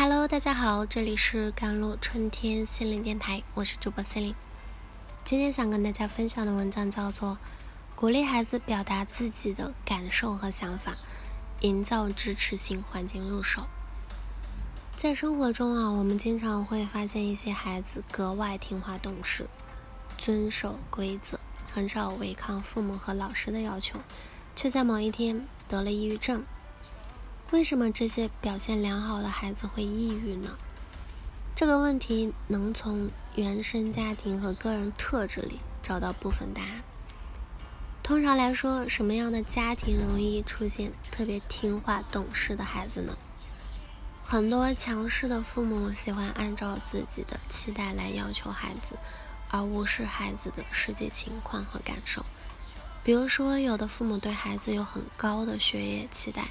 Hello，大家好，这里是甘露春天心灵电台，我是主播心灵。今天想跟大家分享的文章叫做《鼓励孩子表达自己的感受和想法，营造支持性环境》入手。在生活中啊，我们经常会发现一些孩子格外听话懂事，遵守规则，很少违抗父母和老师的要求，却在某一天得了抑郁症。为什么这些表现良好的孩子会抑郁呢？这个问题能从原生家庭和个人特质里找到部分答案。通常来说，什么样的家庭容易出现特别听话懂事的孩子呢？很多强势的父母喜欢按照自己的期待来要求孩子，而无视孩子的实际情况和感受。比如说，有的父母对孩子有很高的学业期待。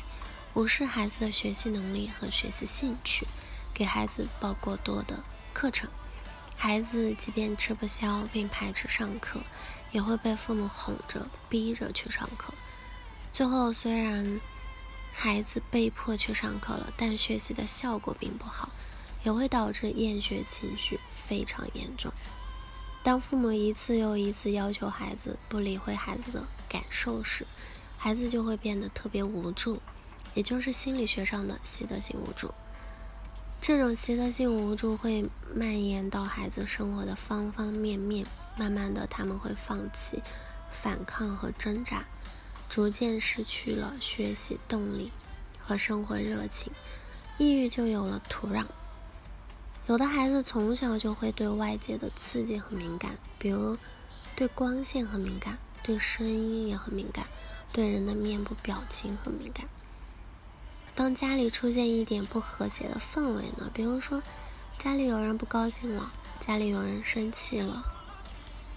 无视孩子的学习能力和学习兴趣，给孩子报过多的课程，孩子即便吃不消并排斥上课，也会被父母哄着逼着去上课。最后，虽然孩子被迫去上课了，但学习的效果并不好，也会导致厌学情绪非常严重。当父母一次又一次要求孩子不理会孩子的感受时，孩子就会变得特别无助。也就是心理学上的习得性无助，这种习得性无助会蔓延到孩子生活的方方面面，慢慢的他们会放弃反抗和挣扎，逐渐失去了学习动力和生活热情，抑郁就有了土壤。有的孩子从小就会对外界的刺激很敏感，比如对光线很敏感，对声音也很敏感，对人的面部表情很敏感。当家里出现一点不和谐的氛围呢？比如说，家里有人不高兴了，家里有人生气了，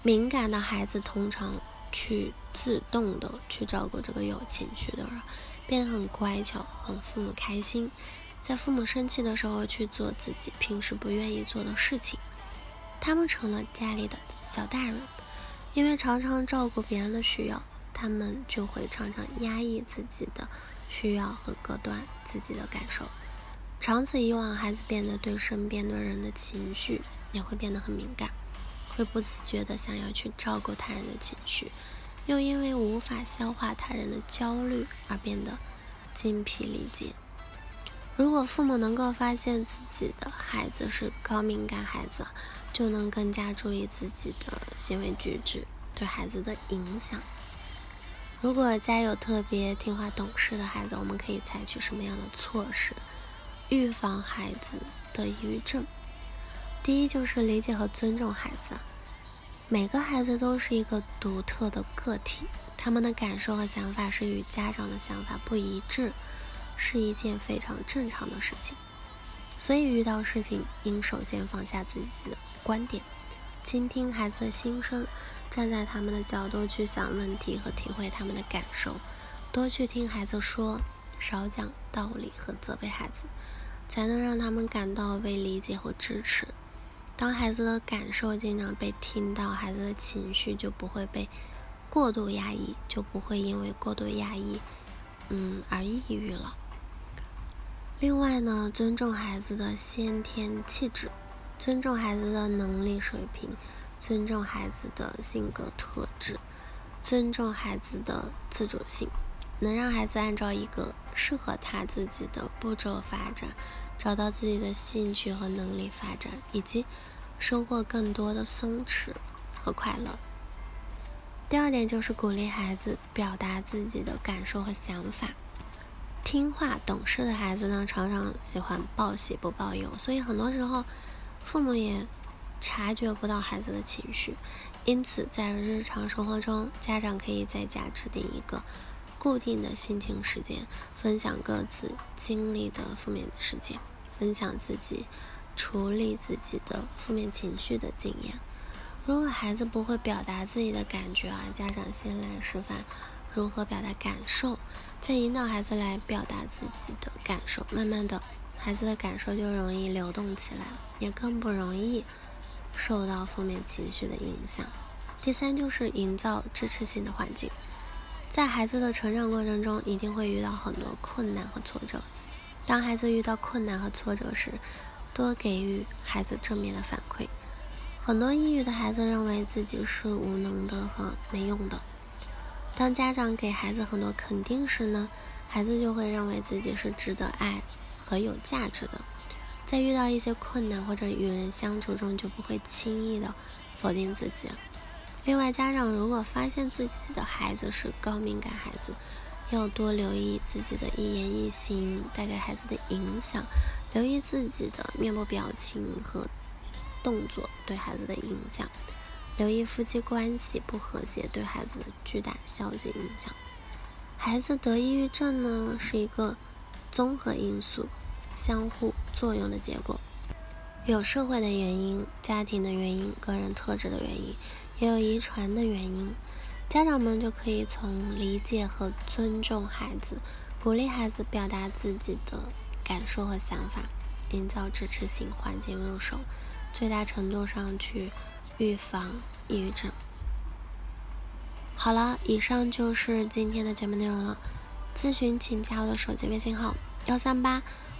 敏感的孩子通常去自动的去照顾这个有情绪的人，变得很乖巧，很父母开心，在父母生气的时候去做自己平时不愿意做的事情，他们成了家里的小大人，因为常常照顾别人的需要，他们就会常常压抑自己的。需要和隔断自己的感受，长此以往，孩子变得对身边的人的情绪也会变得很敏感，会不自觉的想要去照顾他人的情绪，又因为无法消化他人的焦虑而变得精疲力竭。如果父母能够发现自己的孩子是高敏感孩子，就能更加注意自己的行为举止对孩子的影响。如果家有特别听话懂事的孩子，我们可以采取什么样的措施预防孩子的抑郁症？第一就是理解和尊重孩子。每个孩子都是一个独特的个体，他们的感受和想法是与家长的想法不一致，是一件非常正常的事情。所以遇到事情，应首先放下自己的观点，倾听孩子的心声。站在他们的角度去想问题和体会他们的感受，多去听孩子说，少讲道理和责备孩子，才能让他们感到被理解和支持。当孩子的感受经常被听到，孩子的情绪就不会被过度压抑，就不会因为过度压抑，嗯，而抑郁了。另外呢，尊重孩子的先天气质，尊重孩子的能力水平。尊重孩子的性格特质，尊重孩子的自主性，能让孩子按照一个适合他自己的步骤发展，找到自己的兴趣和能力发展，以及收获更多的松弛和快乐。第二点就是鼓励孩子表达自己的感受和想法。听话懂事的孩子呢，常常喜欢报喜不报忧，所以很多时候父母也。察觉不到孩子的情绪，因此在日常生活中，家长可以在家制定一个固定的心情时间，分享各自经历的负面事件，分享自己处理自己的负面情绪的经验。如果孩子不会表达自己的感觉啊，家长先来示范如何表达感受，再引导孩子来表达自己的感受。慢慢的，孩子的感受就容易流动起来，也更不容易。受到负面情绪的影响。第三就是营造支持性的环境。在孩子的成长过程中，一定会遇到很多困难和挫折，当孩子遇到困难和挫折时，多给予孩子正面的反馈。很多抑郁的孩子认为自己是无能的和没用的。当家长给孩子很多肯定时呢，孩子就会认为自己是值得爱和有价值的。在遇到一些困难或者与人相处中，就不会轻易的否定自己。另外，家长如果发现自己的孩子是高敏感孩子，要多留意自己的一言一行带给孩子的影响，留意自己的面部表情和动作对孩子的影响，留意夫妻关系不和谐对孩子的巨大消极影响。孩子得抑郁症呢，是一个综合因素。相互作用的结果，有社会的原因、家庭的原因、个人特质的原因，也有遗传的原因。家长们就可以从理解和尊重孩子，鼓励孩子表达自己的感受和想法，营造支持性环境入手，最大程度上去预防抑郁症。好了，以上就是今天的节目内容了。咨询请加我的手机微信号：幺三八。